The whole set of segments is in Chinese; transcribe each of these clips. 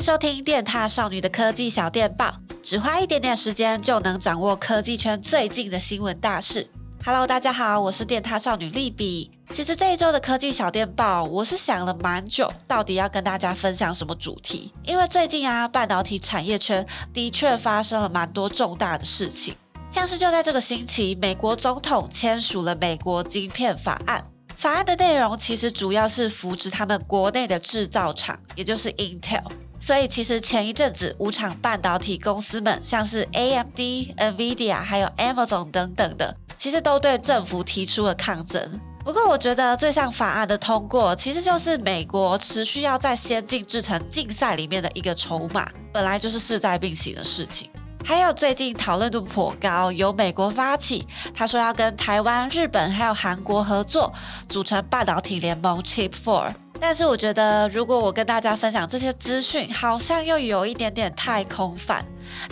收听电踏少女的科技小电报，只花一点点时间就能掌握科技圈最近的新闻大事。Hello，大家好，我是电踏少女利比。其实这一周的科技小电报，我是想了蛮久，到底要跟大家分享什么主题？因为最近啊，半导体产业圈的确发生了蛮多重大的事情，像是就在这个星期，美国总统签署了美国晶片法案。法案的内容其实主要是扶植他们国内的制造厂，也就是 Intel。所以其实前一阵子，五场半导体公司们，像是 AMD、NVIDIA 还有 Amazon 等等的，其实都对政府提出了抗争。不过我觉得这项法案的通过，其实就是美国持续要在先进制程竞赛里面的一个筹码，本来就是势在必行的事情。还有最近讨论度颇高，由美国发起，他说要跟台湾、日本还有韩国合作，组成半导体联盟 Chip Four。但是我觉得，如果我跟大家分享这些资讯，好像又有一点点太空泛。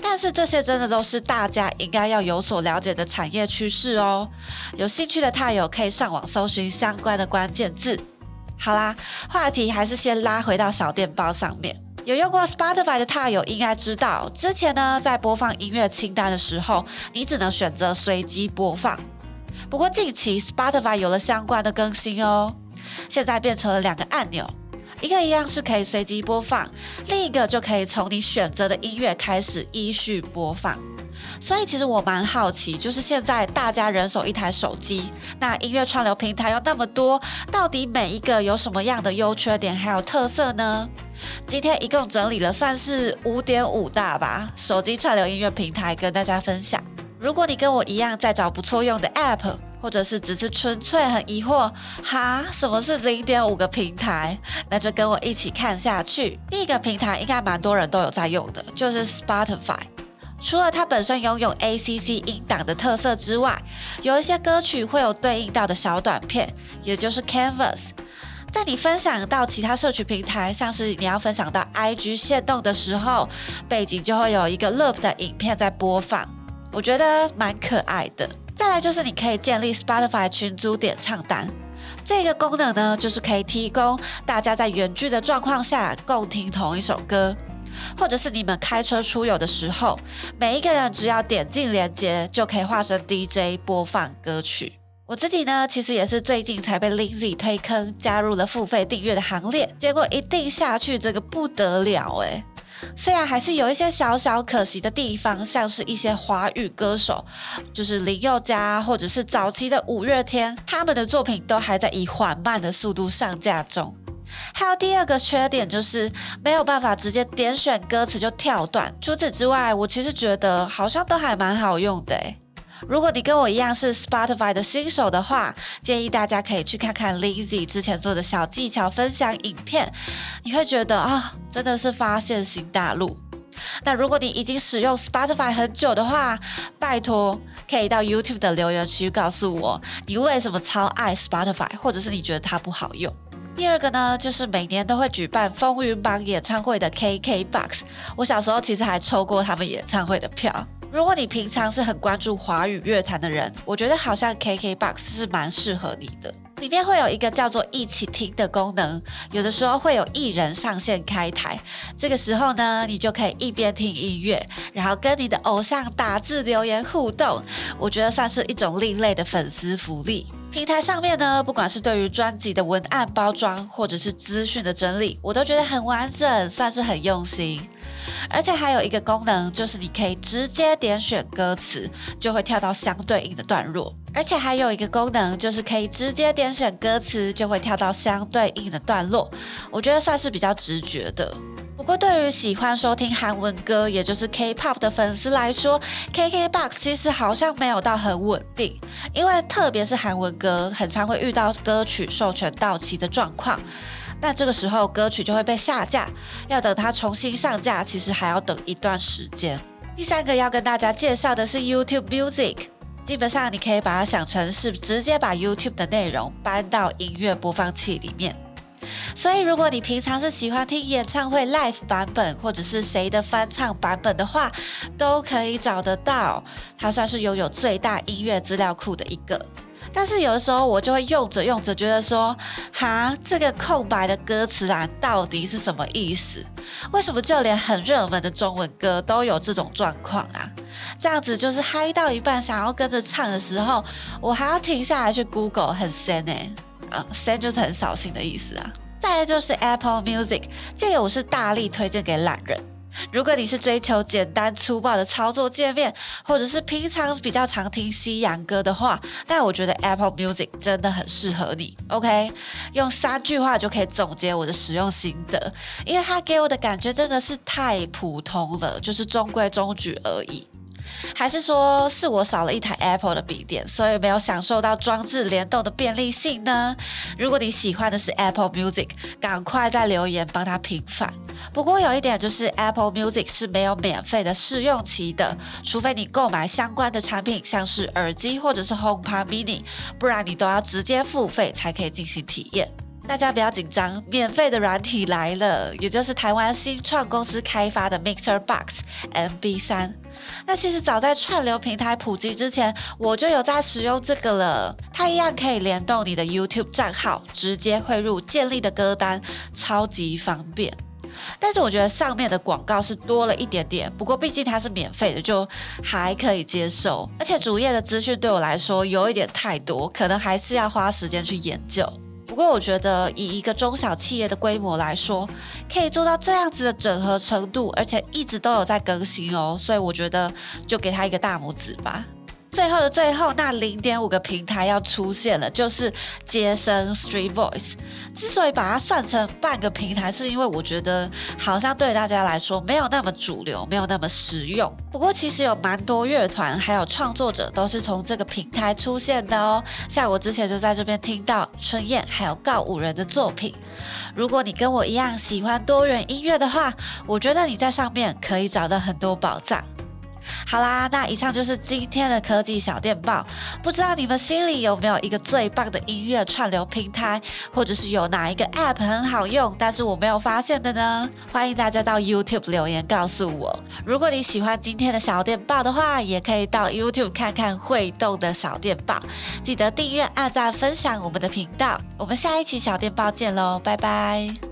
但是这些真的都是大家应该要有所了解的产业趋势哦。有兴趣的獭友可以上网搜寻相关的关键字。好啦，话题还是先拉回到小电报上面。有用过 Spotify 的獭友应该知道，之前呢，在播放音乐清单的时候，你只能选择随机播放。不过近期 Spotify 有了相关的更新哦，现在变成了两个按钮，一个一样是可以随机播放，另一个就可以从你选择的音乐开始依序播放。所以其实我蛮好奇，就是现在大家人手一台手机，那音乐串流平台有那么多，到底每一个有什么样的优缺点还有特色呢？今天一共整理了算是五点五大吧，手机串流音乐平台跟大家分享。如果你跟我一样在找不错用的 App，或者是只是纯粹很疑惑，哈，什么是零点五个平台？那就跟我一起看下去。第一个平台应该蛮多人都有在用的，就是 Spotify。除了它本身拥有 ACC 音档的特色之外，有一些歌曲会有对应到的小短片，也就是 Canvas。在你分享到其他社群平台，像是你要分享到 IG 限动的时候，背景就会有一个 loop 的影片在播放，我觉得蛮可爱的。再来就是你可以建立 Spotify 群组点唱单，这个功能呢，就是可以提供大家在远距的状况下共听同一首歌，或者是你们开车出游的时候，每一个人只要点进连接，就可以化身 DJ 播放歌曲。我自己呢，其实也是最近才被 Lindsay 推坑，加入了付费订阅的行列。结果一订下去，这个不得了诶。虽然还是有一些小小可惜的地方，像是一些华语歌手，就是林宥嘉或者是早期的五月天，他们的作品都还在以缓慢的速度上架中。还有第二个缺点就是没有办法直接点选歌词就跳段。除此之外，我其实觉得好像都还蛮好用的诶。如果你跟我一样是 Spotify 的新手的话，建议大家可以去看看 Lindsay 之前做的小技巧分享影片，你会觉得啊，真的是发现新大陆。那如果你已经使用 Spotify 很久的话，拜托可以到 YouTube 的留言区告诉我，你为什么超爱 Spotify，或者是你觉得它不好用。第二个呢，就是每年都会举办风云榜演唱会的 KKBOX，我小时候其实还抽过他们演唱会的票。如果你平常是很关注华语乐坛的人，我觉得好像 KKBOX 是蛮适合你的。里面会有一个叫做“一起听”的功能，有的时候会有艺人上线开台，这个时候呢，你就可以一边听音乐，然后跟你的偶像打字留言互动。我觉得算是一种另类的粉丝福利。平台上面呢，不管是对于专辑的文案包装，或者是资讯的整理，我都觉得很完整，算是很用心。而且还有一个功能，就是你可以直接点选歌词，就会跳到相对应的段落。而且还有一个功能，就是可以直接点选歌词，就会跳到相对应的段落。我觉得算是比较直觉的。不过对于喜欢收听韩文歌，也就是 K-pop 的粉丝来说，KKBOX 其实好像没有到很稳定，因为特别是韩文歌，很常会遇到歌曲授权到期的状况。那这个时候歌曲就会被下架，要等它重新上架，其实还要等一段时间。第三个要跟大家介绍的是 YouTube Music，基本上你可以把它想成是直接把 YouTube 的内容搬到音乐播放器里面。所以如果你平常是喜欢听演唱会 Live 版本，或者是谁的翻唱版本的话，都可以找得到。它算是拥有最大音乐资料库的一个。但是有的时候我就会用着用着，觉得说，哈，这个空白的歌词啊到底是什么意思？为什么就连很热门的中文歌都有这种状况啊？这样子就是嗨到一半想要跟着唱的时候，我还要停下来去 Google，很仙呢、欸。啊，仙就是很扫兴的意思啊。再来就是 Apple Music，这个我是大力推荐给懒人。如果你是追求简单粗暴的操作界面，或者是平常比较常听西洋歌的话，那我觉得 Apple Music 真的很适合你。OK，用三句话就可以总结我的使用心得，因为它给我的感觉真的是太普通了，就是中规中矩而已。还是说是我少了一台 Apple 的笔电，所以没有享受到装置联动的便利性呢？如果你喜欢的是 Apple Music，赶快在留言帮他平反。不过有一点就是 Apple Music 是没有免费的试用期的，除非你购买相关的产品，像是耳机或者是 HomePod Mini，不然你都要直接付费才可以进行体验。大家不要紧张，免费的软体来了，也就是台湾新创公司开发的 Mixer Box MB3。那其实早在串流平台普及之前，我就有在使用这个了。它一样可以联动你的 YouTube 账号，直接汇入建立的歌单，超级方便。但是我觉得上面的广告是多了一点点，不过毕竟它是免费的，就还可以接受。而且主页的资讯对我来说有一点太多，可能还是要花时间去研究。不过我觉得，以一个中小企业的规模来说，可以做到这样子的整合程度，而且一直都有在更新哦，所以我觉得就给他一个大拇指吧。最后的最后，那零点五个平台要出现了，就是街声 Street Voice。之所以把它算成半个平台，是因为我觉得好像对大家来说没有那么主流，没有那么实用。不过其实有蛮多乐团还有创作者都是从这个平台出现的哦。像我之前就在这边听到春燕还有告五人的作品。如果你跟我一样喜欢多元音乐的话，我觉得你在上面可以找到很多宝藏。好啦，那以上就是今天的科技小电报。不知道你们心里有没有一个最棒的音乐串流平台，或者是有哪一个 App 很好用，但是我没有发现的呢？欢迎大家到 YouTube 留言告诉我。如果你喜欢今天的小电报的话，也可以到 YouTube 看看会动的小电报。记得订阅、按赞、分享我们的频道。我们下一期小电报见喽，拜拜。